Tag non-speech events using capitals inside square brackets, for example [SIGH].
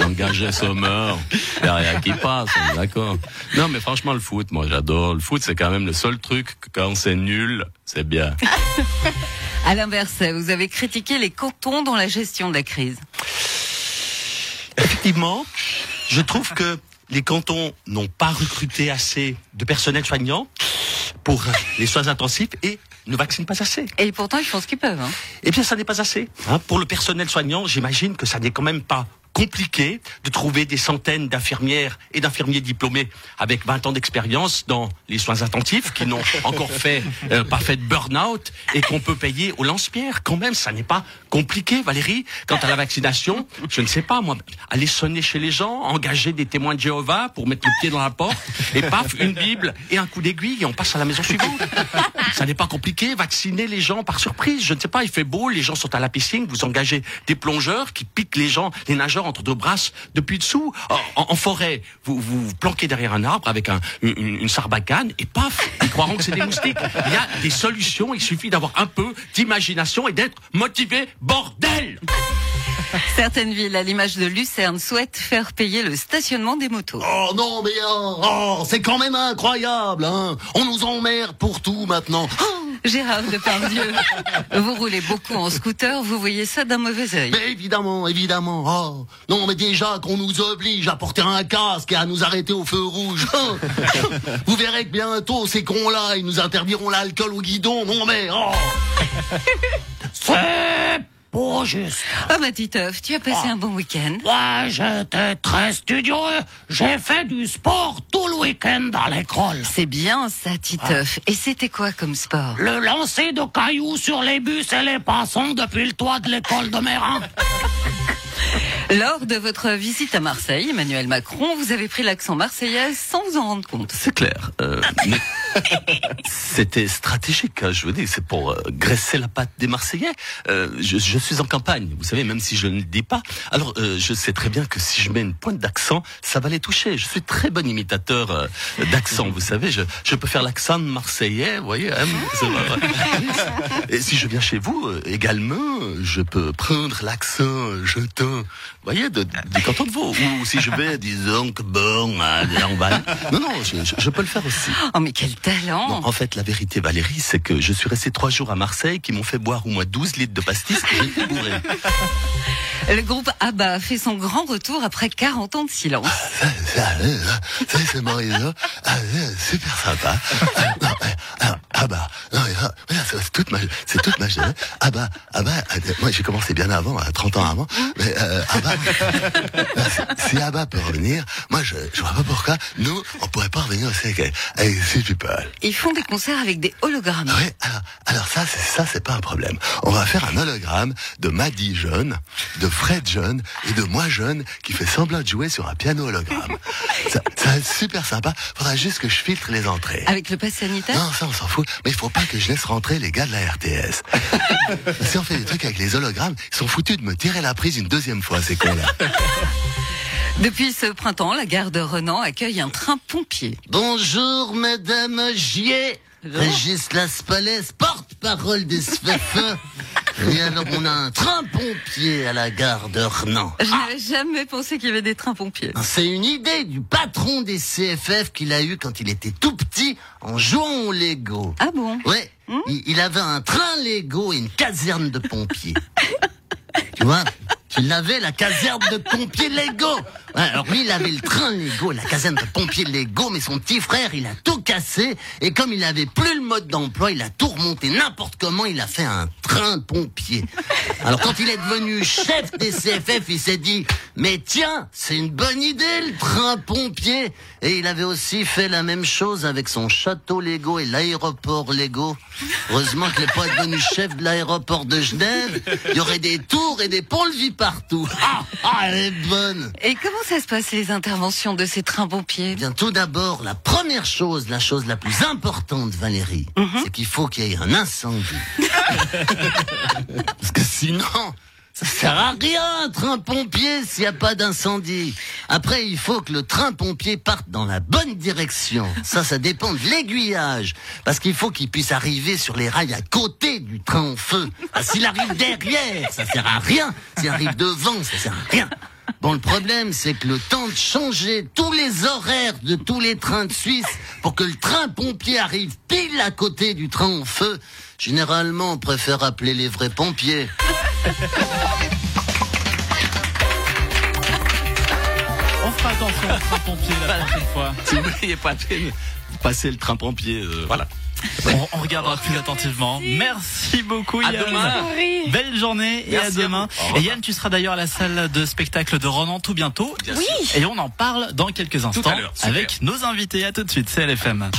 J'engageais Sommer. Il a rien qui passe, on est d'accord. Non, mais franchement, le foot, moi, j'adore. Le foot, c'est quand même le seul truc que quand c'est nul, c'est bien. [LAUGHS] À l'inverse, vous avez critiqué les cantons dans la gestion de la crise. Effectivement, je trouve que les cantons n'ont pas recruté assez de personnel soignant pour les soins intensifs et ne vaccinent pas assez. Et pourtant, ils font ce qu'ils peuvent. Hein. Eh bien, ça n'est pas assez. Hein. Pour le personnel soignant, j'imagine que ça n'est quand même pas compliqué de trouver des centaines d'infirmières et d'infirmiers diplômés avec 20 ans d'expérience dans les soins intensifs qui n'ont [LAUGHS] encore fait euh, pas fait de burn-out et qu'on peut payer au lance-pierre. Quand même, ça n'est pas compliqué, Valérie. Quant à la vaccination, je ne sais pas, moi, aller sonner chez les gens, engager des témoins de Jéhovah pour mettre le pied dans la porte et paf, une Bible et un coup d'aiguille et on passe à la maison suivante. Ça n'est pas compliqué, vacciner les gens par surprise. Je ne sais pas, il fait beau, les gens sont à la piscine, vous engagez des plongeurs qui piquent les gens, les nageurs entre deux brasses depuis dessous. En, en forêt, vous, vous planquez derrière un arbre avec un, une, une sarbacane et paf, ils croiront que c'est des moustiques. Il y a des solutions, il suffit d'avoir un peu d'imagination et d'être motivé, bordel Certaines villes, à l'image de Lucerne, souhaitent faire payer le stationnement des motos. Oh non, mais oh, oh, c'est quand même incroyable, hein On nous emmerde pour tout maintenant. Oh, Gérard Depardieu, vous roulez beaucoup en scooter, vous voyez ça d'un mauvais œil. mais évidemment, évidemment. Oh, non, mais déjà qu'on nous oblige à porter un casque et à nous arrêter au feu rouge. Oh. Vous verrez que bientôt, ces cons-là, ils nous interdiront l'alcool au guidon. Non, mais... Oh. C'est pas juste. Ah ma Titeuf, tu as passé un bon week-end? Moi, j'étais très studieux. J'ai fait du sport tout le week-end à l'école. C'est bien ça, Titeuf. Et c'était quoi comme sport? Le lancer de cailloux sur les bus et les passants depuis le toit de l'école de Mérin. [LAUGHS] Lors de votre visite à Marseille, Emmanuel Macron, vous avez pris l'accent marseillaise sans vous en rendre compte. C'est clair. Euh, [LAUGHS] mais [LAUGHS] C'était stratégique, hein, je veux dire, c'est pour euh, graisser la patte des Marseillais. Euh, je, je suis en campagne, vous savez, même si je ne le dis pas. Alors, euh, je sais très bien que si je mets une pointe d'accent, ça va les toucher. Je suis très bon imitateur euh, d'accent, vous savez. Je, je peux faire l'accent marseillais, vous voyez. hein. [LAUGHS] Et si je viens chez vous, euh, également, je peux prendre l'accent euh, jeton, vous voyez, de, du canton de Vaud. Ou si je vais, disons que bon, on va... Non, non, je, je- je peux le faire aussi. Oh mais quel talent Non, en fait, la vérité, Valérie, c'est que je suis resté trois jours à Marseille qui m'ont fait boire au moins 12 litres de pastis et j'étais bourré. [LAUGHS] Le groupe ABBA fait son grand retour après 40 ans de silence. C'est. Ah, euh, super sympa. Ah, ah ah, voilà, c'est toute ma, c'est toute ma jeunesse. Ah ah bah, euh, moi j'ai commencé bien avant, à 30 ans avant. Mais euh, ah [LAUGHS] euh, si- Abba peut revenir, moi je, je vois pas pourquoi nous on pourrait pas revenir aussi avec, avec ces people. Ils font des concerts avec des hologrammes. Oui, alors, alors ça, c'est ça, c'est pas un problème. On va faire un hologramme de Maddy jeune, de Fred jeune et de moi jeune qui fait semblant de jouer sur un piano hologramme. [LAUGHS] ça, ça va être super sympa. Faudra juste que je filtre les entrées. Avec le pass sanitaire Non, ça on s'en fout. Mais il faut pas que je laisse rentrer les gars de la RTS. [LAUGHS] si on fait des trucs avec les hologrammes, ils sont foutus de me tirer la prise une deuxième fois, ces cons-là. [LAUGHS] Depuis ce printemps, la gare de Renan accueille un train pompier. Bonjour, Madame Gier. Régis Laspalès, porte-parole des SFF. [LAUGHS] Et alors, on a un train pompier à la gare de Renan. Je n'avais jamais pensé qu'il y avait des trains pompiers. C'est une idée du patron des CFF qu'il a eu quand il était tout petit en jouant au Lego. Ah bon? Ouais, il, il avait un train Lego et une caserne de pompiers. [LAUGHS] tu vois? Il avait la caserne de pompiers Lego. Alors lui, il avait le train Lego, la caserne de pompiers Lego, mais son petit frère, il a tout cassé. Et comme il avait plus le mode d'emploi, il a tout remonté n'importe comment. Il a fait un train de pompiers. Alors quand il est devenu chef des CFF, il s'est dit, mais tiens, c'est une bonne idée le train pompier. Et il avait aussi fait la même chose avec son château Lego et l'aéroport Lego. Heureusement qu'il n'est pas devenu chef de l'aéroport de Genève. Il y aurait des tours et des ponts-levis partout. Ah, ah, elle est bonne. Et comment ça se passe les interventions de ces trains pompiers Eh bien, tout d'abord, la première chose, la chose la plus importante, Valérie, c'est qu'il faut qu'il y ait un incendie. [LAUGHS] Parce que sinon, ça sert à rien, un train pompier, s'il n'y a pas d'incendie. Après, il faut que le train pompier parte dans la bonne direction. Ça, ça dépend de l'aiguillage. Parce qu'il faut qu'il puisse arriver sur les rails à côté du train en feu. S'il arrive derrière, ça sert à rien. S'il arrive devant, ça sert à rien. Bon, le problème, c'est que le temps de changer tous les horaires de tous les trains de Suisse pour que le train pompier arrive pile à côté du train en feu, généralement, on préfère appeler les vrais pompiers. On fera attention au train pompier la prochaine fois. Si vous voyez pas de passez le train pompier. euh, voilà. On, on regardera plus attentivement. Merci beaucoup À Yann. demain. Belle journée et à Merci à demain. Et Yann, tu seras d'ailleurs à la salle de spectacle de Ronan tout bientôt. Bien sûr. Et on en parle dans quelques instants avec nos invités. À tout de suite, c'est LFM.